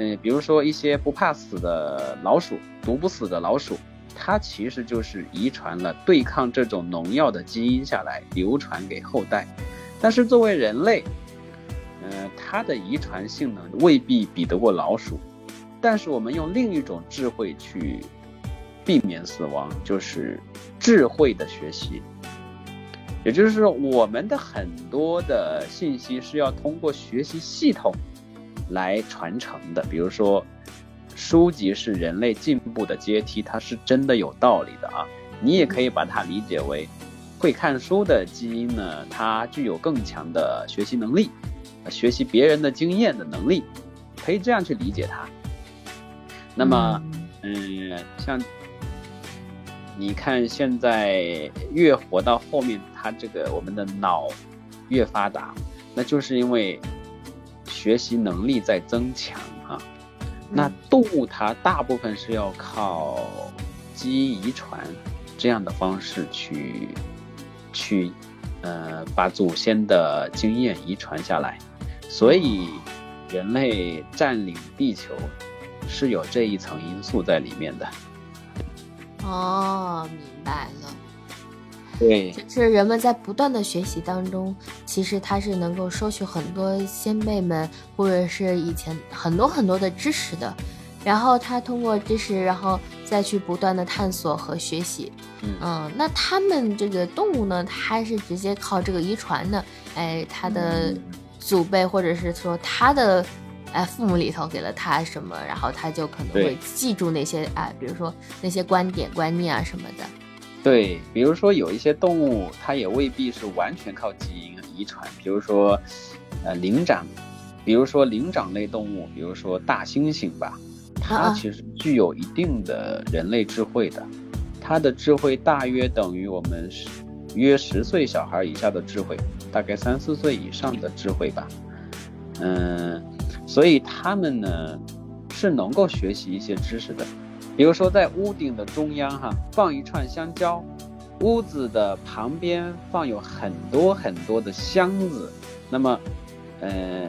嗯，比如说一些不怕死的老鼠，毒不死的老鼠，它其实就是遗传了对抗这种农药的基因下来，流传给后代。但是作为人类，呃，它的遗传性能未必比得过老鼠。但是我们用另一种智慧去避免死亡，就是智慧的学习。也就是说，我们的很多的信息是要通过学习系统来传承的。比如说，书籍是人类进步的阶梯，它是真的有道理的啊。你也可以把它理解为，会看书的基因呢，它具有更强的学习能力，学习别人的经验的能力，可以这样去理解它。那么，嗯，像。你看，现在越活到后面，它这个我们的脑越发达，那就是因为学习能力在增强啊。那动物它大部分是要靠基因遗传这样的方式去去呃把祖先的经验遗传下来，所以人类占领地球是有这一层因素在里面的。哦，明白了。对，就是人们在不断的学习当中，其实他是能够收取很多先辈们或者是以前很多很多的知识的，然后他通过知识，然后再去不断的探索和学习。嗯，那他们这个动物呢，它是直接靠这个遗传的，哎，它的祖辈或者是说他的。哎，父母里头给了他什么，然后他就可能会记住那些啊，比如说那些观点、观念啊什么的。对，比如说有一些动物，它也未必是完全靠基因遗传。比如说，呃，灵长，比如说灵长类动物，比如说大猩猩吧，它其实具有一定的人类智慧的，它的智慧大约等于我们十约十岁小孩以下的智慧，大概三四岁以上的智慧吧。嗯。所以他们呢是能够学习一些知识的，比如说在屋顶的中央哈放一串香蕉，屋子的旁边放有很多很多的箱子，那么，呃，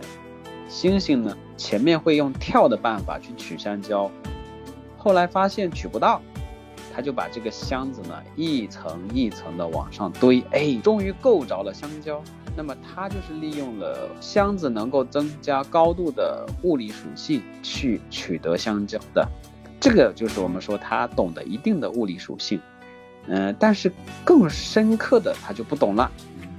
猩猩呢前面会用跳的办法去取香蕉，后来发现取不到，他就把这个箱子呢一层一层的往上堆，哎，终于够着了香蕉。那么它就是利用了箱子能够增加高度的物理属性去取得香蕉的，这个就是我们说它懂得一定的物理属性，嗯，但是更深刻的它就不懂了。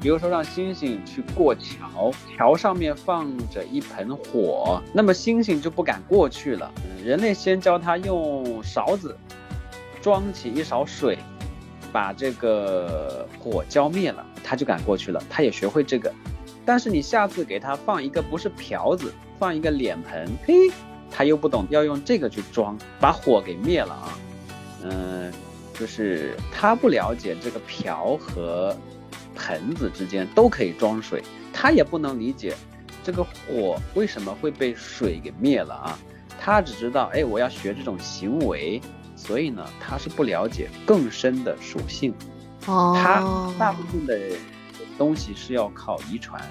比如说让猩猩去过桥，桥上面放着一盆火，那么猩猩就不敢过去了。人类先教它用勺子装起一勺水。把这个火浇灭了，他就敢过去了。他也学会这个，但是你下次给他放一个不是瓢子，放一个脸盆，嘿，他又不懂要用这个去装，把火给灭了啊。嗯，就是他不了解这个瓢和盆子之间都可以装水，他也不能理解这个火为什么会被水给灭了啊。他只知道，哎，我要学这种行为。所以呢，他是不了解更深的属性，哦，他大部分的东西是要靠遗传，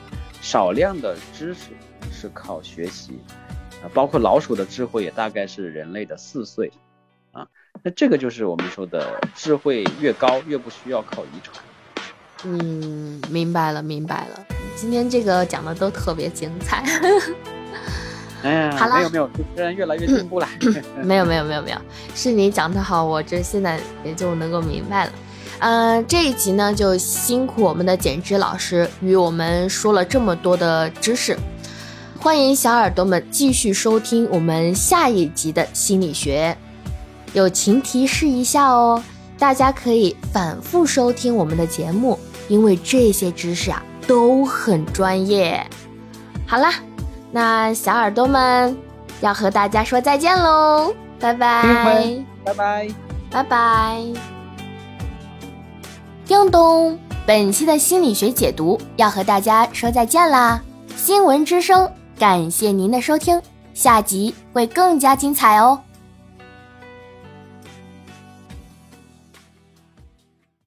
少量的知识是靠学习，啊，包括老鼠的智慧也大概是人类的四岁，啊，那这个就是我们说的智慧越高越不需要靠遗传。嗯，明白了，明白了，今天这个讲的都特别精彩。哎，好了，没有没有，主持人越来越进步了。没有没有没有没有，是你讲的好，我这现在也就能够明白了。嗯，这一集呢就辛苦我们的减脂老师与我们说了这么多的知识，欢迎小耳朵们继续收听我们下一集的心理学。友情提示一下哦，大家可以反复收听我们的节目，因为这些知识啊都很专业。好啦。那小耳朵们要和大家说再见喽，拜拜，拜拜，拜拜。叮咚，本期的心理学解读要和大家说再见啦！新闻之声，感谢您的收听，下集会更加精彩哦。